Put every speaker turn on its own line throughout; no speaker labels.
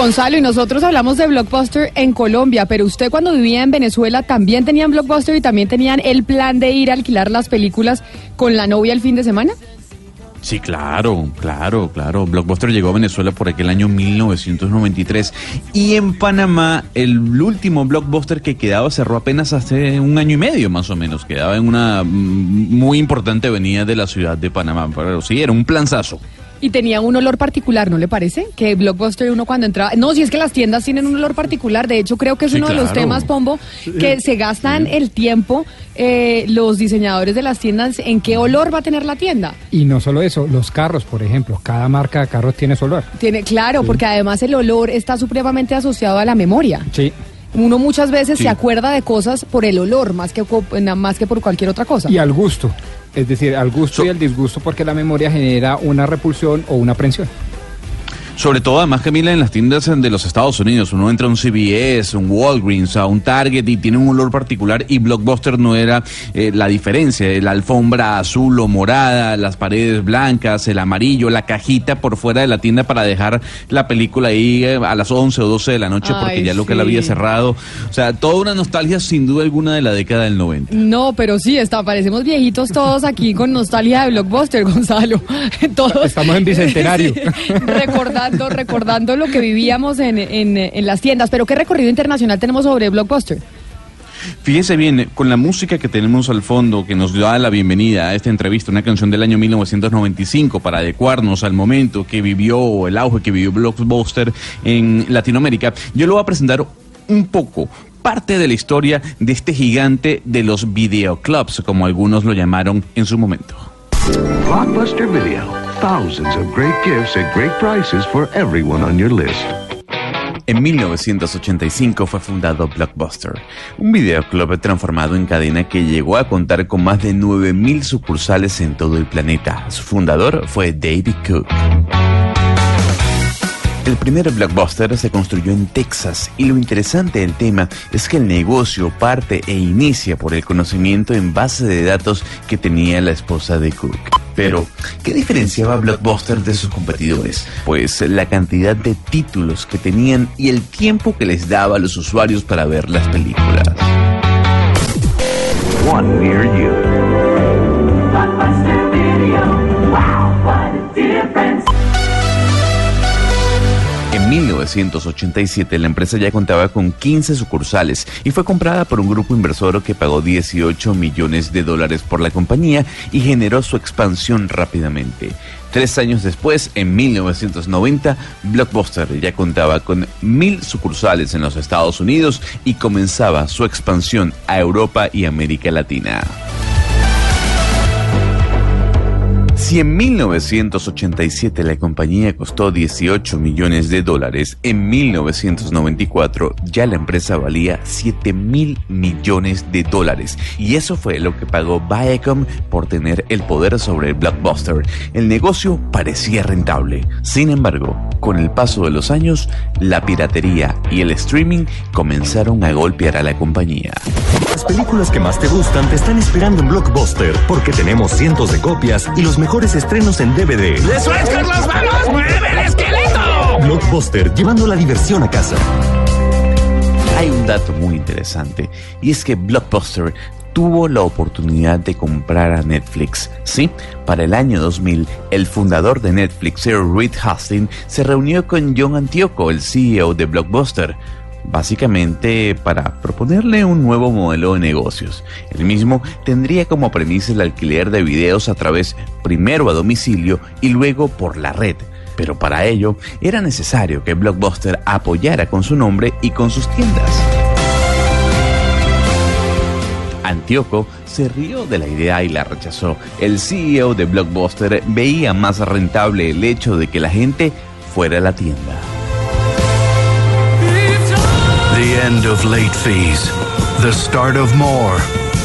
Gonzalo, y nosotros hablamos de Blockbuster en Colombia, pero usted cuando vivía en Venezuela también tenían Blockbuster y también tenían el plan de ir a alquilar las películas con la novia el fin de semana.
Sí, claro, claro, claro. Blockbuster llegó a Venezuela por aquel año 1993 y en Panamá el último Blockbuster que quedaba cerró apenas hace un año y medio más o menos. Quedaba en una mm, muy importante avenida de la ciudad de Panamá. Pero sí, era un planzazo.
Y tenía un olor particular, ¿no le parece? Que Blockbuster uno cuando entraba... No, si es que las tiendas tienen un olor particular. De hecho, creo que es
Sí,
uno de los temas, Pombo, que se gastan el tiempo eh, los diseñadores de las tiendas en qué olor va a tener la tienda.
Y no solo eso, los carros, por ejemplo, cada marca de carros tiene su olor.
Tiene, claro, porque además el olor está supremamente asociado a la memoria.
Sí.
Uno muchas veces
Sí.
se acuerda de cosas por el olor, más que, más que por cualquier otra cosa.
Y al gusto. Es decir, al gusto y al disgusto porque la memoria genera una repulsión o una aprensión.
Sobre todo, además, Camila, en las tiendas de los Estados Unidos, uno entra a un CVS, un Walgreens, a un Target y tiene un olor particular y Blockbuster no era eh, la diferencia. La alfombra azul o morada, las paredes blancas, el amarillo, la cajita por fuera de la tienda para dejar la película ahí eh, a las 11 o 12 de la noche porque
Ay,
ya lo que la había cerrado. O sea, toda una nostalgia sin duda alguna de la década del 90.
No, pero sí, está, parecemos viejitos todos aquí con nostalgia de Blockbuster, Gonzalo. Todos.
Estamos en bicentenario.
Sí, recordando, recordando lo que vivíamos en, en, en las tiendas. Pero ¿qué recorrido internacional tenemos sobre Blockbuster?
Fíjese bien, con la música que tenemos al fondo, que nos da la bienvenida a esta entrevista, una canción del año 1995 para adecuarnos al momento que vivió, el auge que vivió Blockbuster en Latinoamérica, yo lo voy a presentar un poco, parte de la historia de este gigante de los videoclubs, como algunos lo llamaron en su momento.
Blockbuster Video.
En 1985 fue fundado Blockbuster, un videoclub transformado en cadena que llegó a contar con más de 9.000 sucursales en todo el planeta. Su fundador fue David Cook. El primer blockbuster se construyó en Texas y lo interesante del tema es que el negocio parte e inicia por el conocimiento en base de datos que tenía la esposa de Cook. Pero, ¿qué diferenciaba Blockbuster de sus competidores? Pues la cantidad de títulos que tenían y el tiempo que les daba a los usuarios para ver las películas. 1987 la empresa ya contaba con 15 sucursales y fue comprada por un grupo inversor que pagó 18 millones de dólares por la compañía y generó su expansión rápidamente. Tres años después, en 1990, Blockbuster ya contaba con mil sucursales en los Estados Unidos y comenzaba su expansión a Europa y América Latina. Si en 1987 la compañía costó 18 millones de dólares, en 1994 ya la empresa valía 7 mil millones de dólares. Y eso fue lo que pagó Viacom por tener el poder sobre el blockbuster. El negocio parecía rentable. Sin embargo, con el paso de los años, la piratería y el streaming comenzaron a golpear a la compañía.
Las películas que más te gustan te están esperando en Blockbuster porque tenemos cientos de copias y los mejores estrenos en DVD.
¡Eso es, Carlos! ¡Vamos! ¡Mueve el esqueleto!
Blockbuster, llevando la diversión a casa.
Hay un dato muy interesante y es que Blockbuster tuvo la oportunidad de comprar a Netflix. Sí, para el año 2000, el fundador de Netflix, Sir Reed Hastings, se reunió con John Antioco, el CEO de Blockbuster. Básicamente para proponerle un nuevo modelo de negocios. El mismo tendría como premisa el alquiler de videos a través primero a domicilio y luego por la red. Pero para ello era necesario que Blockbuster apoyara con su nombre y con sus tiendas. Antioco se rió de la idea y la rechazó. El CEO de Blockbuster veía más rentable el hecho de que la gente fuera a la tienda.
End of late fees. The start of more.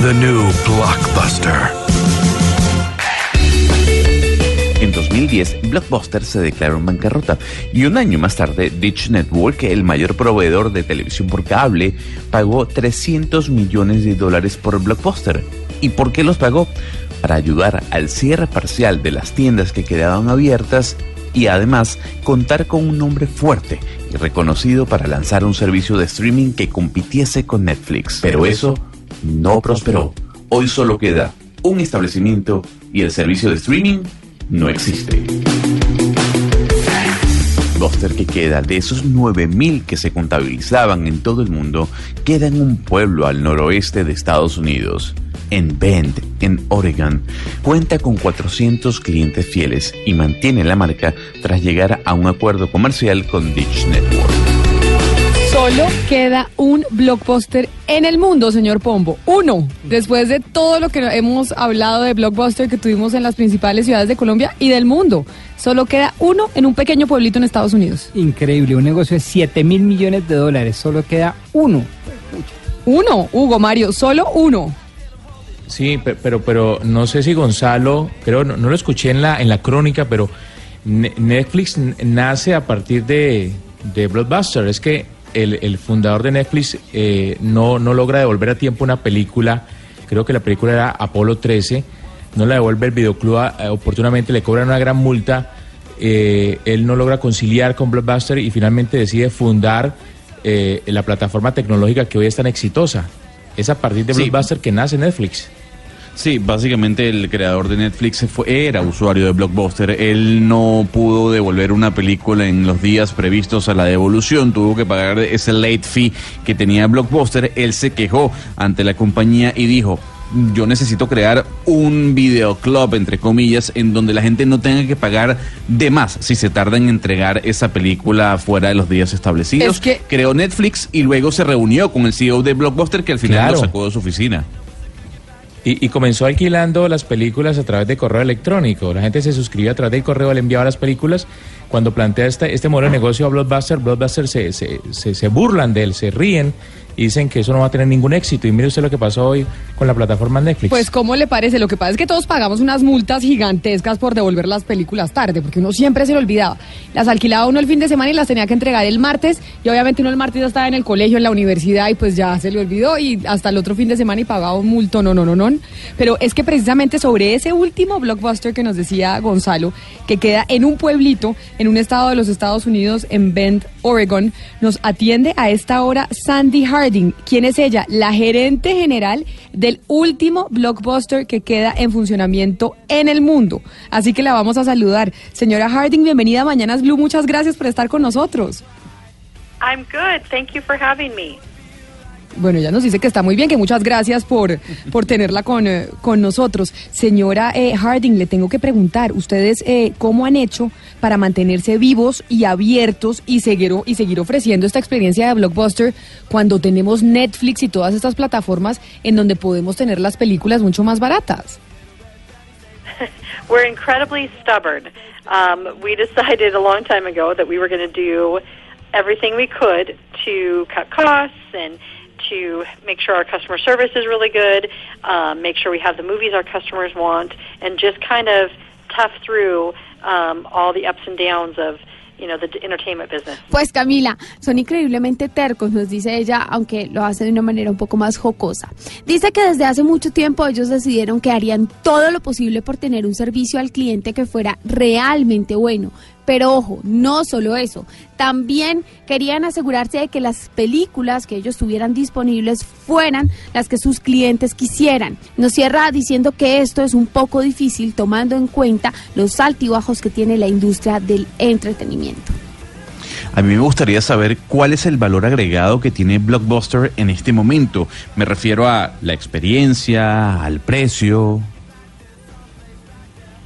The new Blockbuster.
En 2010, Blockbuster se declaró en bancarrota y un año más tarde, Dish Network, el mayor proveedor de televisión por cable, pagó 300 millones de dólares por Blockbuster. ¿Y por qué los pagó? Para ayudar al cierre parcial de las tiendas que quedaban abiertas y además contar con un nombre fuerte y reconocido para lanzar un servicio de streaming que compitiese con Netflix. Pero eso no prosperó. Hoy solo queda un establecimiento y el servicio de streaming no existe. Buster que queda de esos 9.000 que se contabilizaban en todo el mundo, queda en un pueblo al noroeste de Estados Unidos. En Bend, en Oregon, cuenta con 400 clientes fieles y mantiene la marca tras llegar a un acuerdo comercial con Dish Network.
Solo queda un blockbuster en el mundo, señor Pombo. Uno. Después de todo lo que hemos hablado de blockbuster que tuvimos en las principales ciudades de Colombia y del mundo. Solo queda uno en un pequeño pueblito en Estados Unidos.
Increíble, un negocio de 7 mil millones de dólares, solo queda uno.
Uno, Hugo Mario, solo uno.
Sí, pe- pero, pero no sé si Gonzalo, creo, no, no lo escuché en la, en la crónica, pero Ne- Netflix nace a partir de, de Blockbuster. Es que el, el fundador de Netflix eh, no, no logra devolver a tiempo una película, creo que la película era Apolo 13, no la devuelve el videoclub eh, oportunamente, le cobran una gran multa, eh, él no logra conciliar con Blockbuster y finalmente decide fundar eh, la plataforma tecnológica que hoy es tan exitosa. Es a partir de
Sí.
Blockbuster que nace Netflix.
Sí, básicamente el creador de Netflix fue, era usuario de Blockbuster. Él no pudo devolver una película en los días previstos a la devolución. Tuvo que pagar ese late fee que tenía Blockbuster. Él se quejó ante la compañía y dijo, yo necesito crear un videoclub, entre comillas, en donde la gente no tenga que pagar de más si se tarda en entregar esa película fuera de los días establecidos.
Es que-
Creó Netflix y luego se reunió con el CEO de Blockbuster que al final
Claro.
lo sacó de su oficina.
Y, y comenzó alquilando las películas a través de correo electrónico. La gente se suscribía a través del correo, le enviaba las películas. Cuando plantea este, este modelo de negocio a Blockbuster, Blockbuster se, se, se, se burlan de él, se ríen dicen que eso no va a tener ningún éxito. Y mire usted lo que pasó hoy con la plataforma Netflix.
Pues, ¿cómo le parece? Lo que pasa es que todos pagamos unas multas gigantescas por devolver las películas tarde, porque uno siempre se lo olvidaba. Las alquilaba uno el fin de semana y las tenía que entregar el martes, y obviamente uno el martes ya estaba en el colegio, en la universidad, y pues ya se le olvidó, y hasta el otro fin de semana y pagaba un multo, no, no, no, no. Pero es que precisamente sobre ese último blockbuster que nos decía Gonzalo, que queda en un pueblito, en un estado de los Estados Unidos, en Bend, Oregon, nos atiende a esta hora Sandy Harding. ¿Quién es ella? La gerente general del último blockbuster que queda en funcionamiento en el mundo. Así que la vamos a saludar. Señora Harding, bienvenida a Mañanas Blue. Muchas gracias por estar con nosotros.
I'm good. Thank you for having me.
Bueno, ya nos dice que está muy bien, que muchas gracias por, por tenerla con, eh, con nosotros. Señora eh, Harding, le tengo que preguntar, ¿ustedes eh, cómo han hecho para mantenerse vivos y abiertos y seguir, y seguir ofreciendo esta experiencia de Blockbuster cuando tenemos Netflix y todas estas plataformas en donde podemos tener las películas mucho más baratas?
We're incredibly stubborn. Um, we decided a long time ago that we were going to do everything we could to cut costs and to make sure our customer service is really good, um, make sure we have the movies our customers want, and just kind of tough through um, all the ups and downs of you know the entertainment business.
Pues Camila, son increíblemente tercos, nos dice ella, aunque lo hace de una manera un poco más jocosa. Dice que desde hace mucho tiempo ellos decidieron que harían todo lo posible por tener un servicio al cliente que fuera realmente bueno. Pero ojo, no solo eso, también querían asegurarse de que las películas que ellos tuvieran disponibles fueran las que sus clientes quisieran. Nos cierra diciendo que esto es un poco difícil tomando en cuenta los altibajos que tiene la industria del entretenimiento.
A mí me gustaría saber cuál es el valor agregado que tiene Blockbuster en este momento. Me refiero a la experiencia, al precio.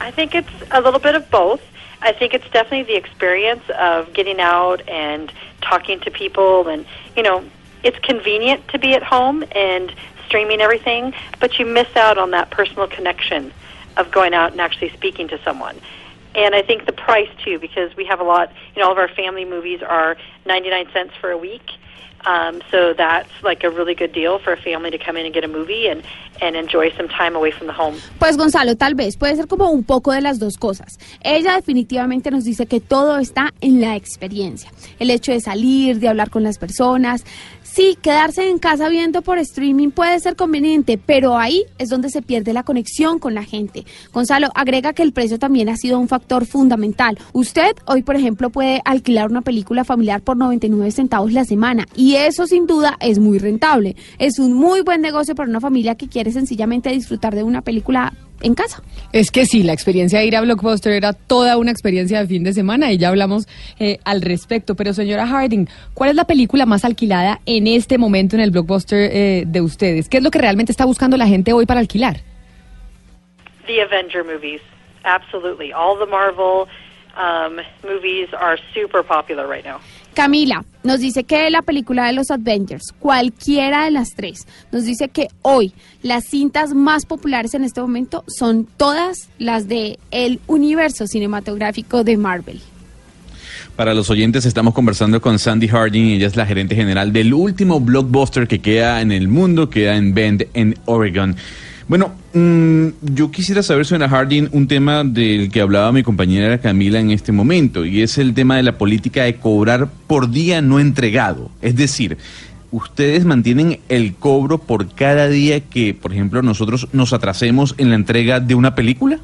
I think it's a little bit of both. I think it's definitely the experience of getting out and talking to people, and you know, it's convenient to be at home and streaming everything, but you miss out on that personal connection of going out and actually speaking to someone. And I think the price too, because we have a lot. You know, all of our family movies are ninety-nine cents for a week. Um, so that's like a really good deal for a family to come in and get a movie and, and enjoy some time away from the home.
Pues Gonzalo, tal vez puede ser como un poco de las dos cosas. Ella definitivamente nos dice que todo está en la experiencia. El hecho de salir, de hablar con las personas. Sí, quedarse en casa viendo por streaming puede ser conveniente, pero ahí es donde se pierde la conexión con la gente. Gonzalo, agrega que el precio también ha sido un factor fundamental. Usted hoy, por ejemplo, puede alquilar una película familiar por 99 centavos la semana y eso sin duda es muy rentable. Es un muy buen negocio para una familia que quiere sencillamente disfrutar de una película en casa.
Es que sí, la experiencia de ir a Blockbuster era toda una experiencia de fin de semana y ya hablamos eh, al respecto. Pero señora Harding, ¿cuál es la película más alquilada en este momento en el Blockbuster eh, de ustedes? ¿Qué es lo que realmente está buscando la gente hoy para alquilar?
The Avenger movies, absolutely. All the Marvel um, movies are super popular right now.
Camila nos dice que la película de los Avengers, cualquiera de las tres, nos dice que hoy las cintas más populares en este momento son todas las de el universo cinematográfico de Marvel.
Para los oyentes estamos conversando con Sandy Harding, ella es la gerente general del último blockbuster que queda en el mundo, queda en Bend, en Oregon. Bueno, mm, yo quisiera saber, señora Harding, un tema del que hablaba mi compañera Camila en este momento, y es el tema de la política de cobrar por día no entregado. Es decir, ¿ustedes mantienen el cobro por cada día que, por ejemplo, nosotros nos atrasemos en la entrega de una película?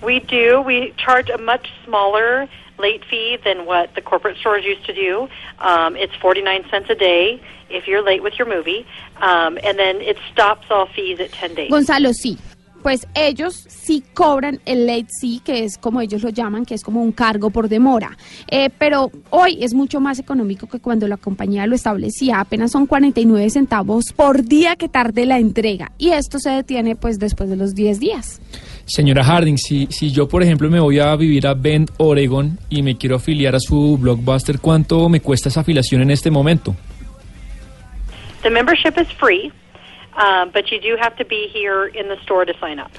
We do. We charge a much smaller late fee than what the corporate stores used to do. Um, it's 49 cents a day if you're late with your movie, um, and then it stops all fees at 10 days.
Gonzalo, sí. Pues ellos sí cobran el late fee, que es como ellos lo llaman, que es como un cargo por demora. Eh, pero hoy es mucho más económico que cuando la compañía lo establecía. Apenas son 49 centavos por día que tarde la entrega. Y esto se detiene pues después de los 10 días.
Señora Harding, si, si yo, por ejemplo, me voy a vivir a Bend, Oregon, y me quiero afiliar a su blockbuster, ¿cuánto me cuesta esa afiliación en este momento?
The membership is free, um, but you do have to be here in the store to sign up.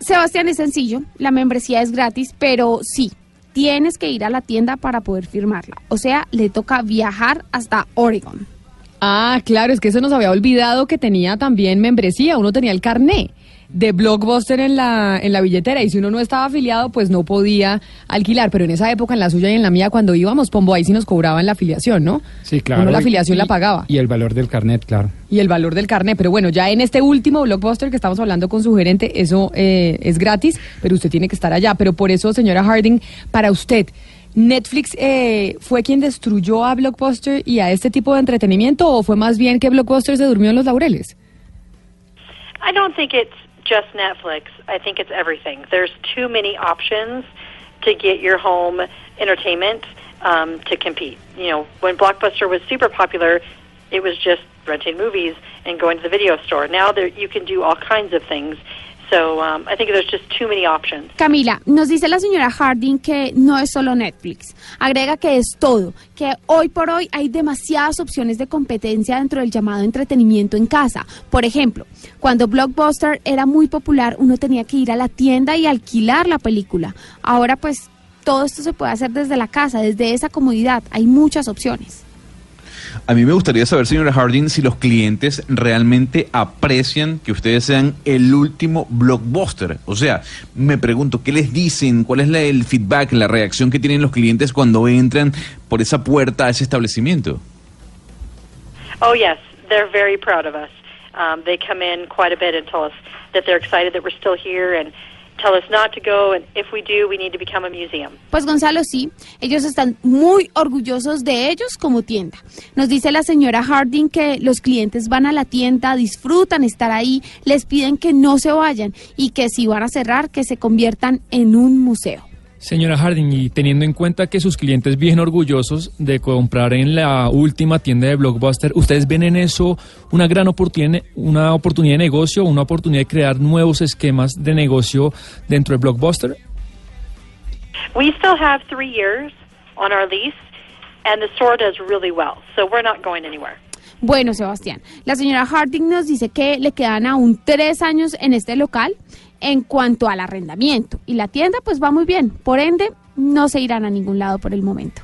Sebastián, es sencillo, la membresía es gratis, pero sí, tienes que ir a la tienda para poder firmarla. O sea, le toca viajar hasta Oregon.
Ah, claro, es que eso nos había olvidado que tenía también membresía, uno tenía el carné de Blockbuster en la, en la billetera y si uno no estaba afiliado pues no podía alquilar, pero en esa época en la suya y en la mía cuando íbamos, Pombo, ahí sí nos cobraban la afiliación, ¿no?
Sí, claro.
Uno la afiliación
y-
la pagaba.
Y el valor del carnet, claro.
Y el valor del carnet, pero bueno, ya en este último Blockbuster que estamos hablando con su gerente, eso eh, es gratis, pero usted tiene que estar allá. Pero por eso, señora Harding, para usted, ¿Netflix eh, fue quien destruyó a Blockbuster y a este tipo de entretenimiento o fue más bien que Blockbuster se durmió en los laureles?
I don't think it's just Netflix. I think it's everything. There's too many options to get your home entertainment um, to compete. You know, when Blockbuster was super popular, it was just renting movies and going to the video store. Now there, you can do all kinds of things. So um, I think there's just too many options.
Camila, nos dice la señora Harding que no es solo Netflix. Agrega que es todo, que hoy por hoy hay demasiadas opciones de competencia dentro del llamado entretenimiento en casa. Por ejemplo, cuando Blockbuster era muy popular, uno tenía que ir a la tienda y alquilar la película. Ahora pues todo esto se puede hacer desde la casa, desde esa comodidad. Hay muchas opciones.
A mí me gustaría saber, señora Harding, si los clientes realmente aprecian que ustedes sean el último blockbuster. O sea, me pregunto, ¿qué les dicen? ¿Cuál es la- el feedback, la reacción que tienen los clientes cuando entran por esa puerta a ese establecimiento?
Oh yes, they're very proud of us. Um, they come in quite a bit and tell us that they're excited that we're still here and
Pues Gonzalo, sí, ellos están muy orgullosos de ellos como tienda. Nos dice la señora Harding que los clientes van a la tienda, disfrutan estar ahí, les piden que no se vayan y que si van a cerrar, que se conviertan en un museo.
Señora Harding, y teniendo en cuenta que sus clientes vienen orgullosos de comprar en la última tienda de Blockbuster, ¿ustedes ven en eso una gran oportunidad, una oportunidad de negocio, una oportunidad de crear nuevos esquemas de negocio dentro de Blockbuster?
We still have three years on our lease, and the store does really well, so we're not going anywhere.
Bueno, Sebastián, la señora Harding nos dice que le quedan aún tres años en este local en cuanto al arrendamiento y la tienda pues va muy bien, por ende no se irán a ningún lado por el momento.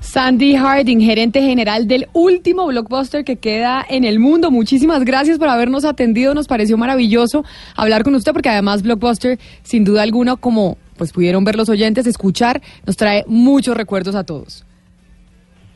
Sandy Harding, gerente general del último blockbuster que queda en el mundo. Muchísimas gracias por habernos atendido. Nos pareció maravilloso hablar con usted porque además Blockbuster, sin duda alguna, como pues pudieron ver los oyentes, escuchar, nos trae muchos recuerdos a todos.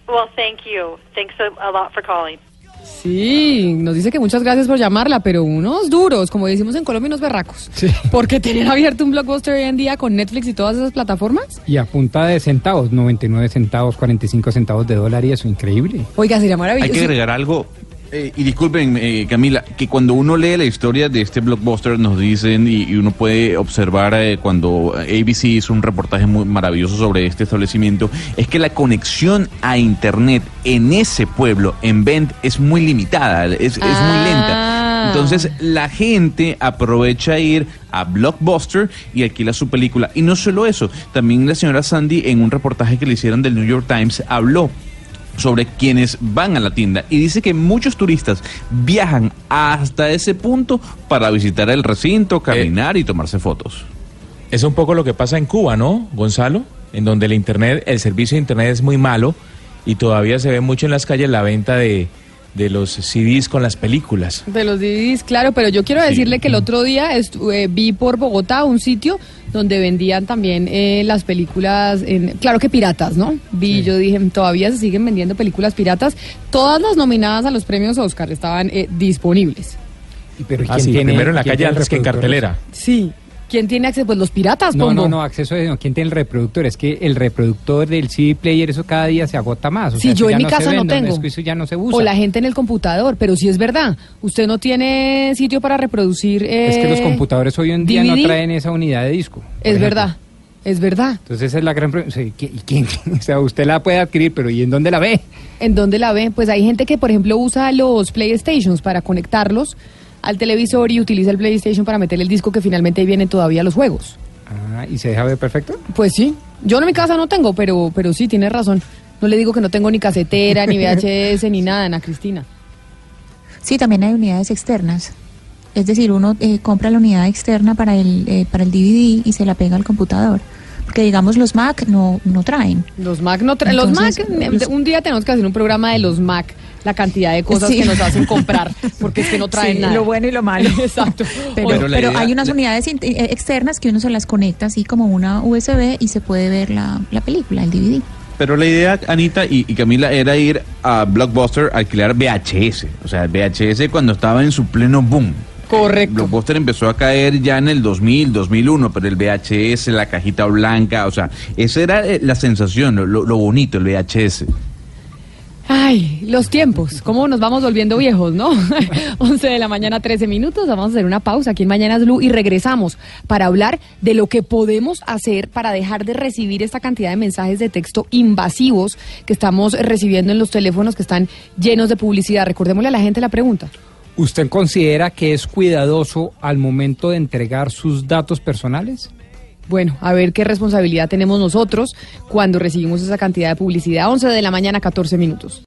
Well, thank you. Thanks a, a lot for calling.
Sí, nos dice que muchas gracias por llamarla, pero unos duros, como decimos en Colombia, unos berracos. Porque tener abierto un blockbuster hoy en día con Netflix y todas esas plataformas.
Y a punta de centavos, 99 centavos, 45 centavos de dólar y eso, increíble.
Oiga, sería maravilloso.
Hay que agregar algo. Eh, y disculpen, eh, Camila, que cuando uno lee la historia de este blockbuster nos dicen y, y uno puede observar eh, cuando ABC hizo un reportaje muy maravilloso sobre este establecimiento, es que la conexión a internet en ese pueblo, en Bend, es muy limitada, es, es muy lenta. Entonces la gente aprovecha ir a Blockbuster y alquila su película. Y no solo eso, también la señora Sandy en un reportaje que le hicieron del New York Times habló sobre quienes van a la tienda y dice que muchos turistas viajan hasta ese punto para visitar el recinto, caminar y tomarse fotos.
Es un poco lo que pasa en Cuba, ¿no, Gonzalo? En donde el internet, el servicio de internet es muy malo y todavía se ve mucho en las calles la venta de, de los CDs con las películas.
De los DVDs, claro, pero yo quiero decirle que el otro día eh, vi por Bogotá un sitio donde vendían también eh, las películas, en, claro que piratas, ¿no? Vi, yo dije, todavía se siguen vendiendo películas piratas. Todas las nominadas a los premios Oscar estaban eh, disponibles.
Pero
Ah, sí, primero en la calle antes que en cartelera.
Sí. ¿Quién tiene acceso? Pues los piratas,
No,
Pombo.
no, no, acceso a eso. ¿Quién tiene el reproductor? Es que el reproductor del CD player, eso cada día se agota más. O
Sí,
sea,
yo en mi casa no tengo.
es que eso ya no se usa.
O la gente en el computador, pero sí es verdad. Usted no tiene sitio para reproducir.
Es que los
eh,
computadores hoy en día
DVD.
no traen esa unidad de disco.
Es
ejemplo.
verdad, es verdad.
Entonces esa es la gran pregunta. ¿Y quién? O sea, usted la puede adquirir, pero ¿y en dónde la ve?
¿En dónde la ve? Pues hay gente que, por ejemplo, usa los PlayStations para conectarlos al televisor y utiliza el PlayStation para meter el disco que finalmente vienen todavía los juegos.
Ah, ¿y se deja ver perfecto?
Pues sí. Yo en mi casa no tengo, pero, pero sí, tiene razón. No le digo que no tengo ni casetera, ni VHS, ni nada, Ana Cristina.
Sí, también hay unidades externas. Es decir, uno eh, compra la unidad externa para el, eh, para el DVD y se la pega al computador. Porque digamos los Mac no, no traen.
Los Mac no traen. Los Mac, un día tenemos que hacer un programa de los Mac, la cantidad de cosas
Sí.
que nos hacen comprar, porque es que no traen
Sí,
nada.
lo bueno y lo malo.
Exacto.
Pero,
Pero la
pero
idea-
hay unas
la-
unidades eh, externas que uno se las conecta así como una USB y se puede ver la, la película, el DVD.
Pero la idea, Anita y, y Camila, era ir a Blockbuster a alquilar VHS. O sea, VHS cuando estaba en su pleno boom.
Correcto.
Blockbuster empezó a caer ya en el 2000, 2001, pero el VHS, la cajita blanca, o sea, esa era eh, la sensación, lo, lo bonito, el VHS.
Ay, los tiempos, cómo nos vamos volviendo viejos, ¿no? 11 de la mañana, 13 minutos, vamos a hacer una pausa aquí en Mañanas Blue y regresamos para hablar de lo que podemos hacer para dejar de recibir esta cantidad de mensajes de texto invasivos que estamos recibiendo en los teléfonos que están llenos de publicidad. Recordémosle a la gente la pregunta.
¿Usted considera que es cuidadoso al momento de entregar sus datos personales?
Bueno, a ver qué responsabilidad tenemos nosotros cuando recibimos esa cantidad de publicidad. 11 de la mañana, 14 minutos.